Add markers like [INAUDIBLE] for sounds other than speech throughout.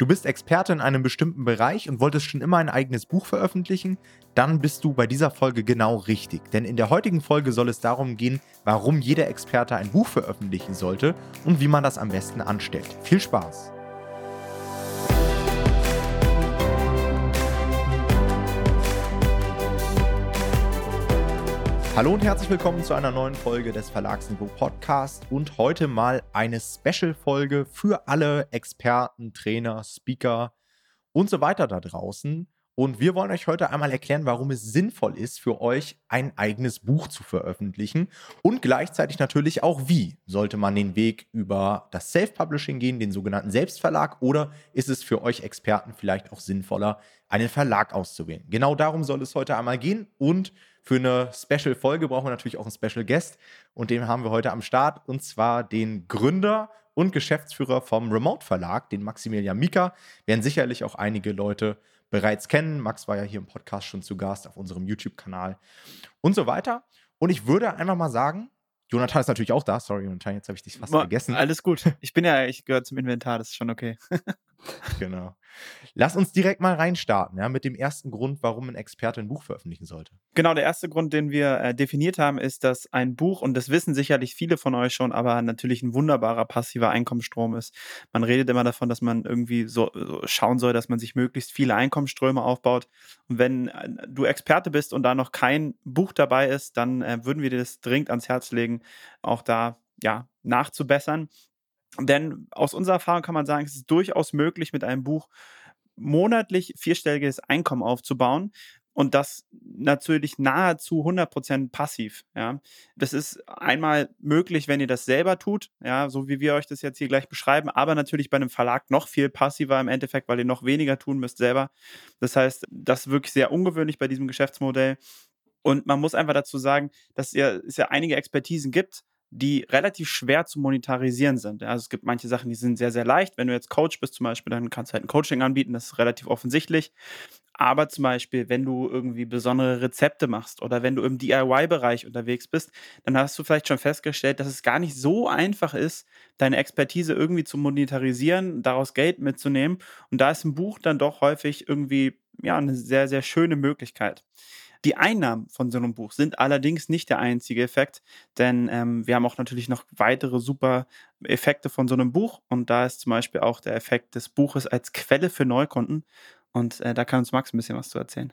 Du bist Experte in einem bestimmten Bereich und wolltest schon immer ein eigenes Buch veröffentlichen? Dann bist du bei dieser Folge genau richtig. Denn in der heutigen Folge soll es darum gehen, warum jeder Experte ein Buch veröffentlichen sollte und wie man das am besten anstellt. Viel Spaß! Hallo und herzlich willkommen zu einer neuen Folge des Verlagsniveau Podcast und heute mal eine Special-Folge für alle Experten, Trainer, Speaker und so weiter da draußen. Und wir wollen euch heute einmal erklären, warum es sinnvoll ist, für euch ein eigenes Buch zu veröffentlichen und gleichzeitig natürlich auch, wie sollte man den Weg über das Self-Publishing gehen, den sogenannten Selbstverlag, oder ist es für euch Experten vielleicht auch sinnvoller, einen Verlag auszuwählen? Genau darum soll es heute einmal gehen und für eine Special-Folge brauchen wir natürlich auch einen Special Guest und den haben wir heute am Start und zwar den Gründer und Geschäftsführer vom Remote Verlag, den Maximilian Mika. Werden sicherlich auch einige Leute bereits kennen. Max war ja hier im Podcast schon zu Gast auf unserem YouTube-Kanal und so weiter. Und ich würde einfach mal sagen, Jonathan ist natürlich auch da. Sorry, Jonathan, jetzt habe ich dich fast Boah, vergessen. Alles gut. Ich bin ja, ich gehöre zum Inventar, das ist schon okay. [LAUGHS] [LAUGHS] genau. Lass uns direkt mal reinstarten, ja, mit dem ersten Grund, warum ein Experte ein Buch veröffentlichen sollte. Genau, der erste Grund, den wir äh, definiert haben, ist, dass ein Buch, und das wissen sicherlich viele von euch schon, aber natürlich ein wunderbarer passiver Einkommensstrom ist. Man redet immer davon, dass man irgendwie so, so schauen soll, dass man sich möglichst viele Einkommensströme aufbaut. Und wenn äh, du Experte bist und da noch kein Buch dabei ist, dann äh, würden wir dir das dringend ans Herz legen, auch da ja, nachzubessern. Denn aus unserer Erfahrung kann man sagen, es ist durchaus möglich, mit einem Buch monatlich vierstelliges Einkommen aufzubauen. Und das natürlich nahezu 100% passiv. Ja. Das ist einmal möglich, wenn ihr das selber tut, ja, so wie wir euch das jetzt hier gleich beschreiben, aber natürlich bei einem Verlag noch viel passiver im Endeffekt, weil ihr noch weniger tun müsst selber. Das heißt, das ist wirklich sehr ungewöhnlich bei diesem Geschäftsmodell. Und man muss einfach dazu sagen, dass es ja einige Expertisen gibt, die relativ schwer zu monetarisieren sind. Also es gibt manche Sachen, die sind sehr, sehr leicht. Wenn du jetzt Coach bist zum Beispiel, dann kannst du halt ein Coaching anbieten, das ist relativ offensichtlich. Aber zum Beispiel, wenn du irgendwie besondere Rezepte machst oder wenn du im DIY-Bereich unterwegs bist, dann hast du vielleicht schon festgestellt, dass es gar nicht so einfach ist, deine Expertise irgendwie zu monetarisieren, daraus Geld mitzunehmen. Und da ist ein Buch dann doch häufig irgendwie ja, eine sehr, sehr schöne Möglichkeit. Die Einnahmen von so einem Buch sind allerdings nicht der einzige Effekt, denn ähm, wir haben auch natürlich noch weitere super Effekte von so einem Buch und da ist zum Beispiel auch der Effekt des Buches als Quelle für Neukunden und äh, da kann uns Max ein bisschen was zu erzählen.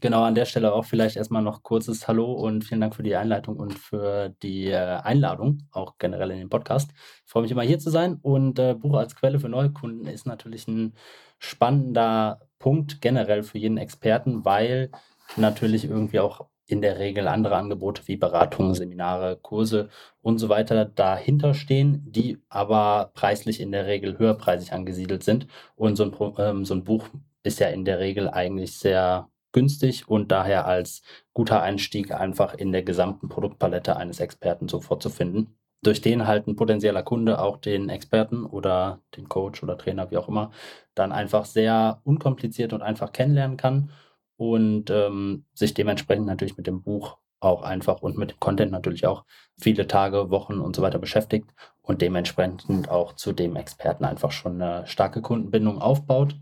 Genau, an der Stelle auch vielleicht erstmal noch kurzes Hallo und vielen Dank für die Einleitung und für die äh, Einladung, auch generell in den Podcast. Ich freue mich immer hier zu sein und äh, Buch als Quelle für Neukunden ist natürlich ein spannender Punkt generell für jeden Experten, weil natürlich irgendwie auch in der Regel andere Angebote wie Beratungen, Seminare, Kurse und so weiter dahinter stehen, die aber preislich in der Regel höherpreisig angesiedelt sind. Und so ein, ähm, so ein Buch ist ja in der Regel eigentlich sehr günstig und daher als guter Einstieg einfach in der gesamten Produktpalette eines Experten sofort zu finden, durch den halt ein potenzieller Kunde auch den Experten oder den Coach oder Trainer, wie auch immer, dann einfach sehr unkompliziert und einfach kennenlernen kann und ähm, sich dementsprechend natürlich mit dem Buch auch einfach und mit dem Content natürlich auch viele Tage, Wochen und so weiter beschäftigt und dementsprechend auch zu dem Experten einfach schon eine starke Kundenbindung aufbaut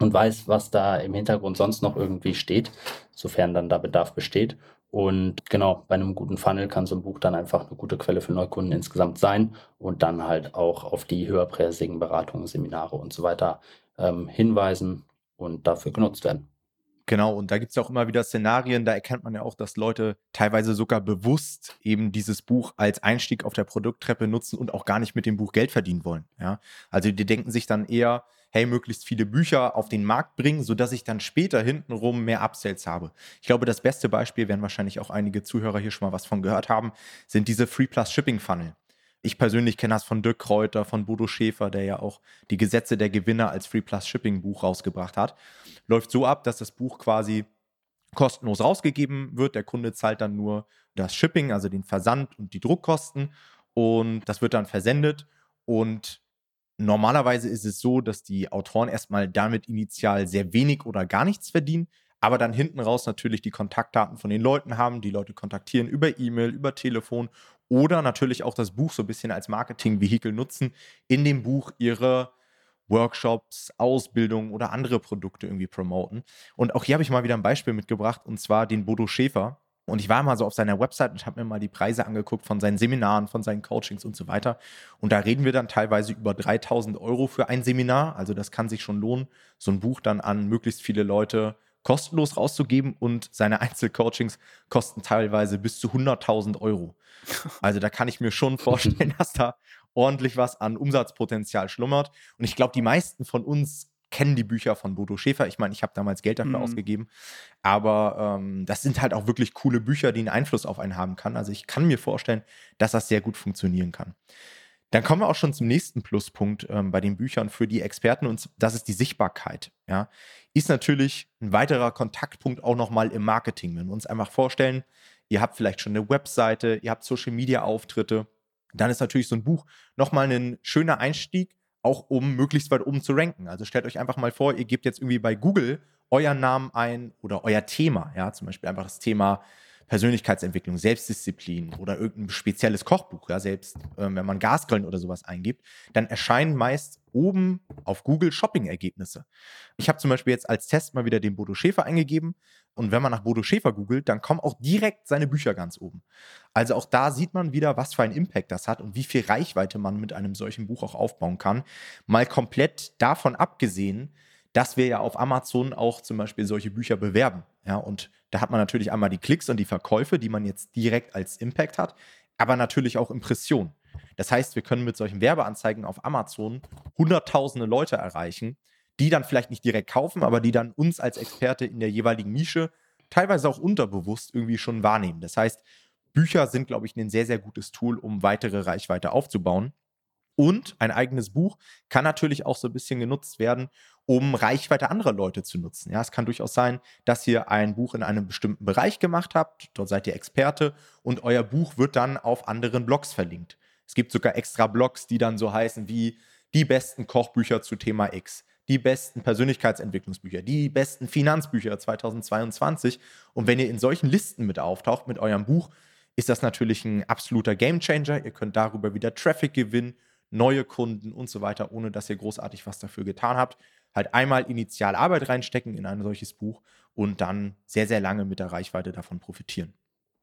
und weiß, was da im Hintergrund sonst noch irgendwie steht, sofern dann da Bedarf besteht. Und genau, bei einem guten Funnel kann so ein Buch dann einfach eine gute Quelle für Neukunden insgesamt sein und dann halt auch auf die höherpreisigen Beratungen, Seminare und so weiter ähm, hinweisen und dafür genutzt werden. Genau, und da gibt es auch immer wieder Szenarien, da erkennt man ja auch, dass Leute teilweise sogar bewusst eben dieses Buch als Einstieg auf der Produkttreppe nutzen und auch gar nicht mit dem Buch Geld verdienen wollen. Ja? Also die denken sich dann eher, hey, möglichst viele Bücher auf den Markt bringen, sodass ich dann später hintenrum mehr Upsells habe. Ich glaube, das beste Beispiel, werden wahrscheinlich auch einige Zuhörer hier schon mal was von gehört haben, sind diese Free Plus Shipping Funnel. Ich persönlich kenne das von Dirk Kräuter, von Bodo Schäfer, der ja auch die Gesetze der Gewinner als Free Plus Shipping Buch rausgebracht hat. Läuft so ab, dass das Buch quasi kostenlos rausgegeben wird. Der Kunde zahlt dann nur das Shipping, also den Versand und die Druckkosten. Und das wird dann versendet. Und normalerweise ist es so, dass die Autoren erstmal damit initial sehr wenig oder gar nichts verdienen aber dann hinten raus natürlich die Kontaktdaten von den Leuten haben, die Leute kontaktieren über E-Mail, über Telefon oder natürlich auch das Buch so ein bisschen als Marketingvehikel nutzen, in dem Buch ihre Workshops, Ausbildung oder andere Produkte irgendwie promoten. Und auch hier habe ich mal wieder ein Beispiel mitgebracht, und zwar den Bodo Schäfer. Und ich war mal so auf seiner Website und habe mir mal die Preise angeguckt von seinen Seminaren, von seinen Coachings und so weiter. Und da reden wir dann teilweise über 3000 Euro für ein Seminar. Also das kann sich schon lohnen, so ein Buch dann an möglichst viele Leute kostenlos rauszugeben und seine [LAUGHS] Einzelcoachings kosten teilweise bis zu 100.000 Euro. [LAUGHS] Also da kann ich mir schon vorstellen, dass da ordentlich was an Umsatzpotenzial schlummert. Und ich glaube, die meisten von uns kennen die Bücher von Bodo Schäfer. Ich meine, ich habe damals Geld dafür mhm. ausgegeben. Aber ähm, das sind halt auch wirklich coole Bücher, die einen Einfluss auf einen haben kann. Also ich kann mir vorstellen, dass das sehr gut funktionieren kann. Dann kommen wir auch schon zum nächsten Pluspunkt ähm, bei den Büchern für die Experten und das ist die Sichtbarkeit. Ja, ist natürlich ein weiterer Kontaktpunkt auch nochmal im Marketing. Wenn wir uns einfach vorstellen, ihr habt vielleicht schon eine Webseite, ihr habt Social Media Auftritte, dann ist natürlich so ein Buch nochmal ein schöner Einstieg, auch um möglichst weit oben zu ranken. Also stellt euch einfach mal vor, ihr gebt jetzt irgendwie bei Google euren Namen ein oder euer Thema, ja, zum Beispiel einfach das Thema Persönlichkeitsentwicklung, Selbstdisziplin oder irgendein spezielles Kochbuch, ja, selbst äh, wenn man Gasgrillen oder sowas eingibt, dann erscheinen meist oben auf Google Shopping-Ergebnisse. Ich habe zum Beispiel jetzt als Test mal wieder den Bodo Schäfer eingegeben und wenn man nach Bodo Schäfer googelt, dann kommen auch direkt seine Bücher ganz oben. Also auch da sieht man wieder, was für einen Impact das hat und wie viel Reichweite man mit einem solchen Buch auch aufbauen kann. Mal komplett davon abgesehen, dass wir ja auf Amazon auch zum Beispiel solche Bücher bewerben. Ja, und da hat man natürlich einmal die Klicks und die Verkäufe, die man jetzt direkt als Impact hat, aber natürlich auch Impressionen. Das heißt, wir können mit solchen Werbeanzeigen auf Amazon hunderttausende Leute erreichen, die dann vielleicht nicht direkt kaufen, aber die dann uns als Experte in der jeweiligen Nische teilweise auch unterbewusst irgendwie schon wahrnehmen. Das heißt, Bücher sind, glaube ich, ein sehr, sehr gutes Tool, um weitere Reichweite aufzubauen. Und ein eigenes Buch kann natürlich auch so ein bisschen genutzt werden, um Reichweite anderer Leute zu nutzen. Ja, es kann durchaus sein, dass ihr ein Buch in einem bestimmten Bereich gemacht habt, dort seid ihr Experte und euer Buch wird dann auf anderen Blogs verlinkt. Es gibt sogar extra Blogs, die dann so heißen wie die besten Kochbücher zu Thema X, die besten Persönlichkeitsentwicklungsbücher, die besten Finanzbücher 2022. Und wenn ihr in solchen Listen mit auftaucht mit eurem Buch, ist das natürlich ein absoluter Gamechanger. Ihr könnt darüber wieder Traffic gewinnen neue Kunden und so weiter, ohne dass ihr großartig was dafür getan habt. Halt einmal initial Arbeit reinstecken in ein solches Buch und dann sehr, sehr lange mit der Reichweite davon profitieren.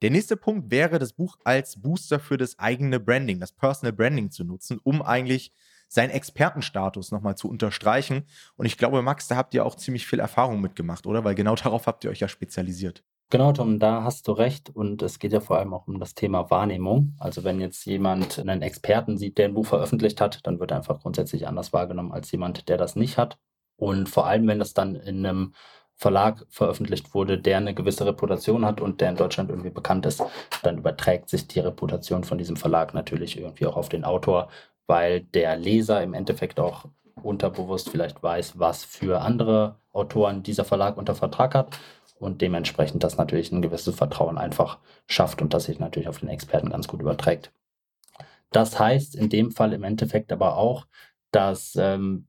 Der nächste Punkt wäre, das Buch als Booster für das eigene Branding, das Personal Branding zu nutzen, um eigentlich seinen Expertenstatus nochmal zu unterstreichen. Und ich glaube, Max, da habt ihr auch ziemlich viel Erfahrung mitgemacht, oder? Weil genau darauf habt ihr euch ja spezialisiert. Genau, Tom, da hast du recht. Und es geht ja vor allem auch um das Thema Wahrnehmung. Also wenn jetzt jemand einen Experten sieht, der ein Buch veröffentlicht hat, dann wird er einfach grundsätzlich anders wahrgenommen als jemand, der das nicht hat. Und vor allem, wenn das dann in einem Verlag veröffentlicht wurde, der eine gewisse Reputation hat und der in Deutschland irgendwie bekannt ist, dann überträgt sich die Reputation von diesem Verlag natürlich irgendwie auch auf den Autor, weil der Leser im Endeffekt auch unterbewusst vielleicht weiß, was für andere Autoren dieser Verlag unter Vertrag hat und dementsprechend das natürlich ein gewisses Vertrauen einfach schafft und das sich natürlich auf den Experten ganz gut überträgt. Das heißt in dem Fall im Endeffekt aber auch, dass ähm,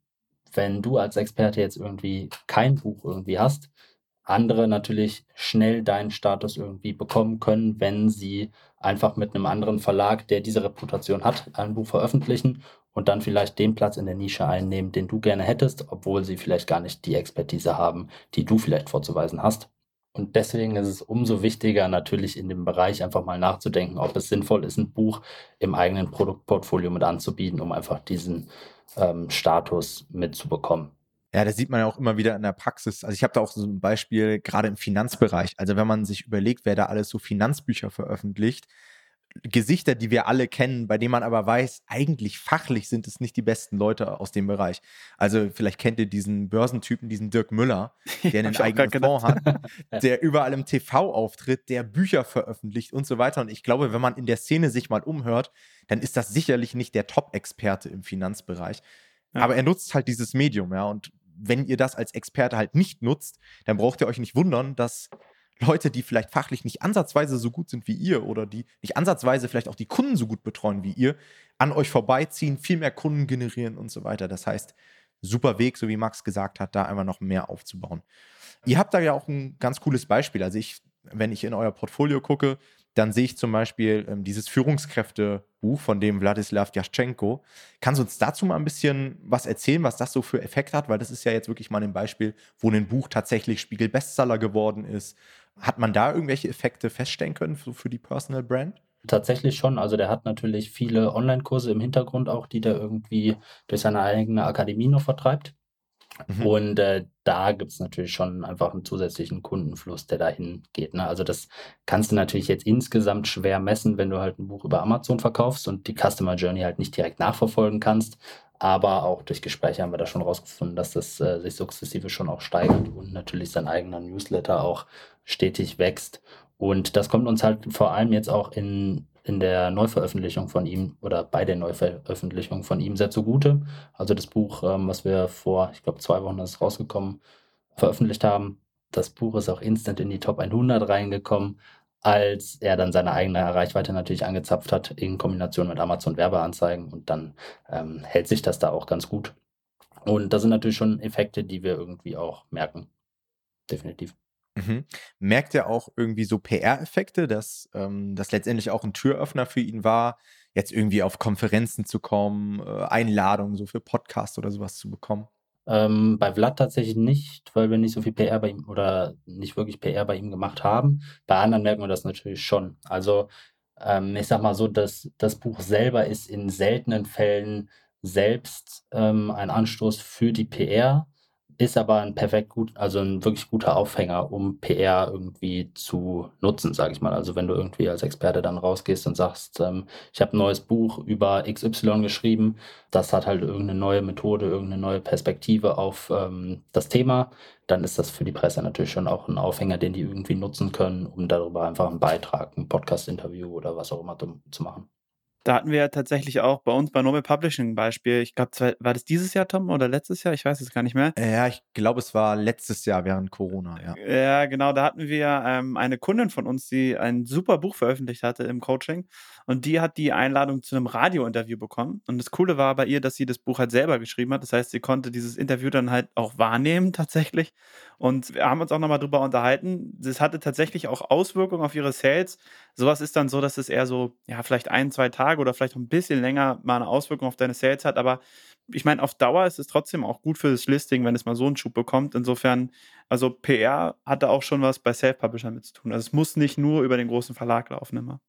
wenn du als Experte jetzt irgendwie kein Buch irgendwie hast, andere natürlich schnell deinen Status irgendwie bekommen können, wenn sie einfach mit einem anderen Verlag, der diese Reputation hat, ein Buch veröffentlichen und dann vielleicht den Platz in der Nische einnehmen, den du gerne hättest, obwohl sie vielleicht gar nicht die Expertise haben, die du vielleicht vorzuweisen hast. Und deswegen ist es umso wichtiger, natürlich in dem Bereich einfach mal nachzudenken, ob es sinnvoll ist, ein Buch im eigenen Produktportfolio mit anzubieten, um einfach diesen ähm, Status mitzubekommen. Ja, das sieht man ja auch immer wieder in der Praxis. Also ich habe da auch so ein Beispiel gerade im Finanzbereich. Also wenn man sich überlegt, wer da alles so Finanzbücher veröffentlicht, Gesichter, die wir alle kennen, bei denen man aber weiß, eigentlich fachlich sind es nicht die besten Leute aus dem Bereich. Also vielleicht kennt ihr diesen Börsentypen, diesen Dirk Müller, [LAUGHS] der einen eigenen Fonds hat, [LAUGHS] der überall im TV auftritt, der Bücher veröffentlicht und so weiter. Und ich glaube, wenn man in der Szene sich mal umhört, dann ist das sicherlich nicht der Top-Experte im Finanzbereich. Ja. Aber er nutzt halt dieses Medium, ja. Und wenn ihr das als Experte halt nicht nutzt, dann braucht ihr euch nicht wundern, dass Leute, die vielleicht fachlich nicht ansatzweise so gut sind wie ihr oder die nicht ansatzweise vielleicht auch die Kunden so gut betreuen wie ihr, an euch vorbeiziehen, viel mehr Kunden generieren und so weiter. Das heißt, super Weg, so wie Max gesagt hat, da einfach noch mehr aufzubauen. Ihr habt da ja auch ein ganz cooles Beispiel. Also ich, wenn ich in euer Portfolio gucke, dann sehe ich zum Beispiel ähm, dieses Führungskräftebuch von dem Wladislav Jaschenko. Kannst du uns dazu mal ein bisschen was erzählen, was das so für Effekte hat? Weil das ist ja jetzt wirklich mal ein Beispiel, wo ein Buch tatsächlich Spiegel-Bestseller geworden ist. Hat man da irgendwelche Effekte feststellen können für, für die Personal Brand? Tatsächlich schon. Also der hat natürlich viele Online-Kurse im Hintergrund auch, die der irgendwie durch seine eigene Akademie noch vertreibt. Mhm. Und äh, da gibt es natürlich schon einfach einen zusätzlichen Kundenfluss, der dahin geht. Ne? Also das kannst du natürlich jetzt insgesamt schwer messen, wenn du halt ein Buch über Amazon verkaufst und die Customer Journey halt nicht direkt nachverfolgen kannst. Aber auch durch Gespräche haben wir da schon rausgefunden, dass das äh, sich sukzessive schon auch steigert und natürlich sein eigener Newsletter auch stetig wächst. Und das kommt uns halt vor allem jetzt auch in in der Neuveröffentlichung von ihm oder bei der Neuveröffentlichung von ihm sehr zugute. Also das Buch, ähm, was wir vor, ich glaube, zwei Wochen ist rausgekommen, veröffentlicht haben. Das Buch ist auch instant in die Top 100 reingekommen, als er dann seine eigene Reichweite natürlich angezapft hat in Kombination mit Amazon Werbeanzeigen und dann ähm, hält sich das da auch ganz gut. Und das sind natürlich schon Effekte, die wir irgendwie auch merken. Definitiv. Mhm. Merkt er auch irgendwie so PR-Effekte, dass ähm, das letztendlich auch ein Türöffner für ihn war, jetzt irgendwie auf Konferenzen zu kommen, äh, Einladungen so für Podcasts oder sowas zu bekommen? Ähm, bei Vlad tatsächlich nicht, weil wir nicht so viel PR bei ihm oder nicht wirklich PR bei ihm gemacht haben. Bei anderen merken wir das natürlich schon. Also ähm, ich sag mal so, dass das Buch selber ist in seltenen Fällen selbst ähm, ein Anstoß für die PR ist aber ein perfekt gut, also ein wirklich guter Aufhänger, um PR irgendwie zu nutzen, sage ich mal. Also wenn du irgendwie als Experte dann rausgehst und sagst, ähm, ich habe ein neues Buch über XY geschrieben, das hat halt irgendeine neue Methode, irgendeine neue Perspektive auf ähm, das Thema, dann ist das für die Presse natürlich schon auch ein Aufhänger, den die irgendwie nutzen können, um darüber einfach einen Beitrag, ein Podcast-Interview oder was auch immer zu machen. Da hatten wir ja tatsächlich auch bei uns bei Normal Publishing ein Beispiel. Ich glaube, war das dieses Jahr, Tom, oder letztes Jahr? Ich weiß es gar nicht mehr. Ja, ich glaube, es war letztes Jahr während Corona, ja. Ja, genau. Da hatten wir ähm, eine Kundin von uns, die ein super Buch veröffentlicht hatte im Coaching. Und die hat die Einladung zu einem Radiointerview bekommen. Und das Coole war bei ihr, dass sie das Buch halt selber geschrieben hat. Das heißt, sie konnte dieses Interview dann halt auch wahrnehmen [LAUGHS] tatsächlich. Und wir haben uns auch nochmal drüber unterhalten. Das hatte tatsächlich auch Auswirkungen auf ihre Sales. Sowas ist dann so, dass es eher so, ja, vielleicht ein, zwei Tage oder vielleicht ein bisschen länger mal eine Auswirkung auf deine Sales hat. Aber ich meine, auf Dauer ist es trotzdem auch gut für das Listing, wenn es mal so einen Schub bekommt. Insofern, also PR hat da auch schon was bei Self-Publishern mit zu tun. Also es muss nicht nur über den großen Verlag laufen immer.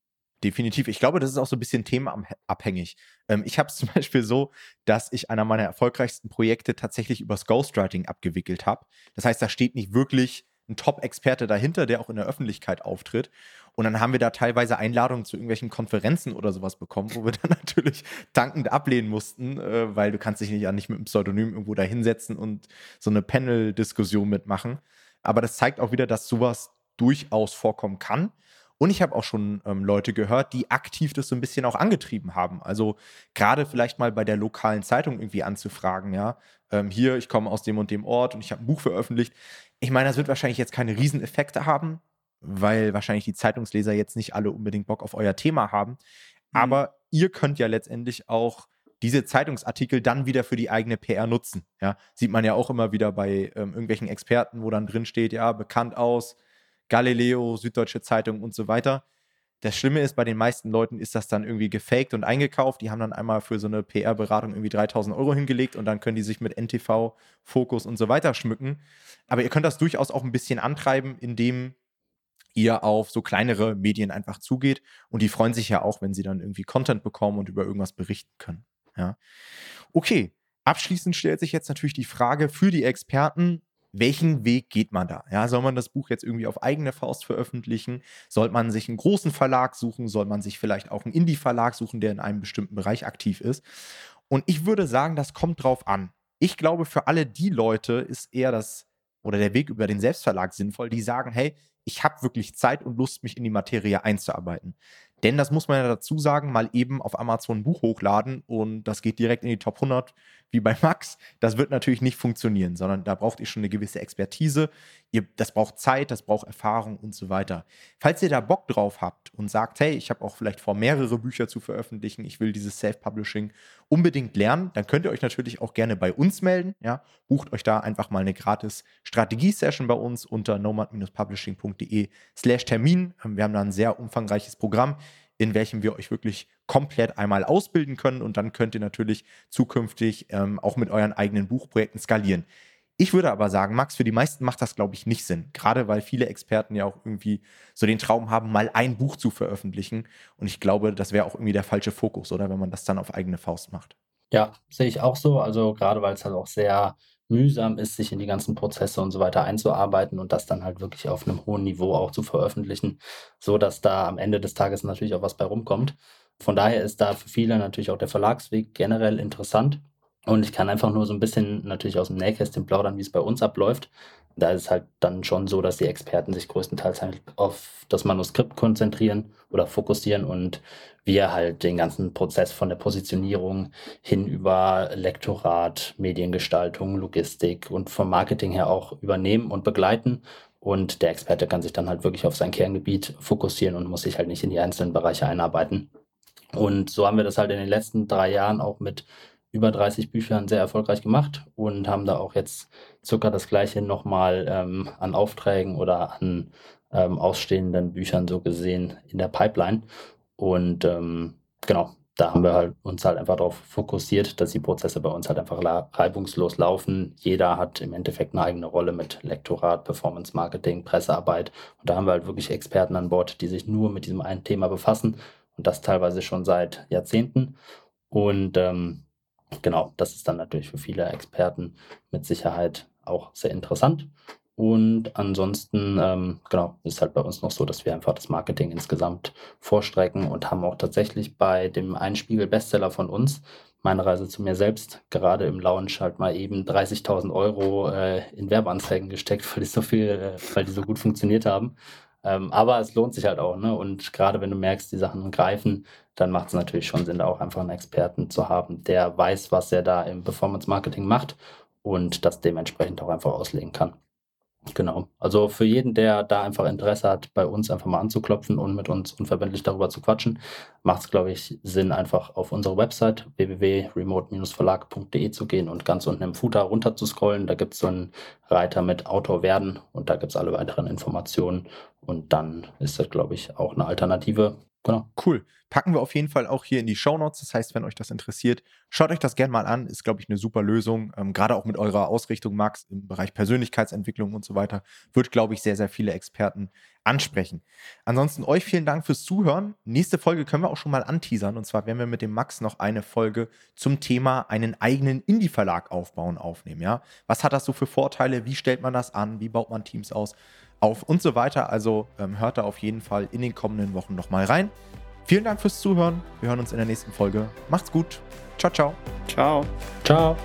Definitiv. Ich glaube, das ist auch so ein bisschen themenabhängig. Ähm, ich habe es [LAUGHS] zum Beispiel so, dass ich einer meiner erfolgreichsten Projekte tatsächlich übers Ghostwriting abgewickelt habe. Das heißt, da steht nicht wirklich ein Top-Experte dahinter, der auch in der Öffentlichkeit auftritt. Und dann haben wir da teilweise Einladungen zu irgendwelchen Konferenzen oder sowas bekommen, wo wir [LAUGHS] dann natürlich dankend ablehnen mussten, äh, weil du kannst dich ja nicht mit einem Pseudonym irgendwo da hinsetzen und so eine Panel-Diskussion mitmachen. Aber das zeigt auch wieder, dass sowas durchaus vorkommen kann. Und ich habe auch schon ähm, Leute gehört, die aktiv das so ein bisschen auch angetrieben haben. Also gerade vielleicht mal bei der lokalen Zeitung irgendwie anzufragen, ja, ähm, hier, ich komme aus dem und dem Ort und ich habe ein Buch veröffentlicht. Ich meine, das wird wahrscheinlich jetzt keine Rieseneffekte haben, weil wahrscheinlich die Zeitungsleser jetzt nicht alle unbedingt Bock auf euer Thema haben. Mhm. Aber ihr könnt ja letztendlich auch diese Zeitungsartikel dann wieder für die eigene PR nutzen. Ja, sieht man ja auch immer wieder bei ähm, irgendwelchen Experten, wo dann drin steht, ja, bekannt aus, Galileo, Süddeutsche Zeitung und so weiter. Das Schlimme ist, bei den meisten Leuten ist das dann irgendwie gefaked und eingekauft. Die haben dann einmal für so eine PR-Beratung irgendwie 3000 Euro hingelegt und dann können die sich mit NTV, Fokus und so weiter schmücken. Aber ihr könnt das durchaus auch ein bisschen antreiben, indem ihr auf so kleinere Medien einfach zugeht. Und die freuen sich ja auch, wenn sie dann irgendwie Content bekommen und über irgendwas berichten können. Ja. Okay. Abschließend stellt sich jetzt natürlich die Frage für die Experten, welchen Weg geht man da? Ja, soll man das Buch jetzt irgendwie auf eigene Faust veröffentlichen? Soll man sich einen großen Verlag suchen? Soll man sich vielleicht auch einen Indie-Verlag suchen, der in einem bestimmten Bereich aktiv ist? Und ich würde sagen, das kommt drauf an. Ich glaube, für alle die Leute ist eher das oder der Weg über den Selbstverlag sinnvoll, die sagen, hey, ich habe wirklich Zeit und Lust, mich in die Materie einzuarbeiten. Denn das muss man ja dazu sagen, mal eben auf Amazon ein Buch hochladen und das geht direkt in die Top 100 wie bei Max. Das wird natürlich nicht funktionieren, sondern da braucht ihr schon eine gewisse Expertise. Ihr, das braucht Zeit, das braucht Erfahrung und so weiter. Falls ihr da Bock drauf habt und sagt, hey, ich habe auch vielleicht vor, mehrere Bücher zu veröffentlichen, ich will dieses Self-Publishing unbedingt lernen, dann könnt ihr euch natürlich auch gerne bei uns melden. Ja? Bucht euch da einfach mal eine gratis Strategie-Session bei uns unter nomad-publishing.de slash Termin. Ähm, wir haben da ein sehr umfangreiches Programm, in welchem wir euch wirklich komplett einmal ausbilden können und dann könnt ihr natürlich zukünftig ähm, auch mit euren eigenen Buchprojekten skalieren. Ich würde aber sagen, Max, für die meisten macht das, glaube ich, nicht Sinn. Gerade weil viele Experten ja auch irgendwie so den Traum haben, mal ein Buch zu veröffentlichen. Und ich glaube, das wäre auch irgendwie der falsche Fokus, oder? Wenn man das dann auf eigene Faust macht. Ja, sehe ich auch so. Also gerade weil es halt auch sehr mühsam ist, sich in die ganzen Prozesse und so weiter einzuarbeiten und das dann halt wirklich auf einem hohen Niveau auch zu veröffentlichen, so dass da am Ende des Tages natürlich auch was bei rumkommt. Von daher ist da für viele natürlich auch der Verlagsweg generell interessant. Und ich kann einfach nur so ein bisschen natürlich aus dem Nähkästchen plaudern, wie es bei uns abläuft. Da ist es halt dann schon so, dass die Experten sich größtenteils halt auf das Manuskript konzentrieren oder fokussieren und wir halt den ganzen Prozess von der Positionierung hin über Lektorat, Mediengestaltung, Logistik und vom Marketing her auch übernehmen und begleiten. Und der Experte kann sich dann halt wirklich auf sein Kerngebiet fokussieren und muss sich halt nicht in die einzelnen Bereiche einarbeiten. Und so haben wir das halt in den letzten drei Jahren auch mit über 30 Büchern sehr erfolgreich gemacht und haben da auch jetzt circa das gleiche nochmal ähm, an Aufträgen oder an ähm, ausstehenden Büchern so gesehen in der Pipeline. Und ähm, genau, da haben wir halt uns halt einfach darauf fokussiert, dass die Prozesse bei uns halt einfach reibungslos laufen. Jeder hat im Endeffekt eine eigene Rolle mit Lektorat, Performance Marketing, Pressearbeit. Und da haben wir halt wirklich Experten an Bord, die sich nur mit diesem einen Thema befassen und das teilweise schon seit Jahrzehnten. Und ähm, genau, das ist dann natürlich für viele Experten mit Sicherheit auch sehr interessant. Und ansonsten, ähm, genau, ist halt bei uns noch so, dass wir einfach das Marketing insgesamt vorstrecken und haben auch tatsächlich bei dem Einspiegel-Bestseller von uns, meine Reise zu mir selbst, gerade im Launch halt mal eben 30.000 Euro äh, in Werbeanzeigen gesteckt, [LAUGHS] weil die so viel, äh, weil die so gut funktioniert haben. Ähm, aber es lohnt sich halt auch, ne? Und gerade wenn du merkst, die Sachen greifen, dann macht es natürlich schon Sinn, auch einfach einen Experten zu haben, der weiß, was er da im Performance Marketing macht und das dementsprechend auch einfach auslegen kann. Genau. Also für jeden, der da einfach Interesse hat, bei uns einfach mal anzuklopfen und mit uns unverbindlich darüber zu quatschen, macht es, glaube ich, Sinn, einfach auf unsere Website www.remote-verlag.de zu gehen und ganz unten im Footer runter zu scrollen. Da gibt es so einen Reiter mit Autor werden und da gibt es alle weiteren Informationen. Und dann ist das, glaube ich, auch eine Alternative, Genau. Cool. Packen wir auf jeden Fall auch hier in die Show Notes. Das heißt, wenn euch das interessiert, schaut euch das gerne mal an. Ist, glaube ich, eine super Lösung. Ähm, Gerade auch mit eurer Ausrichtung, Max, im Bereich Persönlichkeitsentwicklung und so weiter, wird, glaube ich, sehr, sehr viele Experten ansprechen. Ansonsten euch vielen Dank fürs Zuhören. Nächste Folge können wir auch schon mal anteasern. Und zwar werden wir mit dem Max noch eine Folge zum Thema einen eigenen Indie-Verlag aufbauen aufnehmen. Ja? Was hat das so für Vorteile? Wie stellt man das an? Wie baut man Teams aus? Auf und so weiter. Also ähm, hört da auf jeden Fall in den kommenden Wochen nochmal rein. Vielen Dank fürs Zuhören. Wir hören uns in der nächsten Folge. Macht's gut. Ciao, ciao. Ciao. Ciao.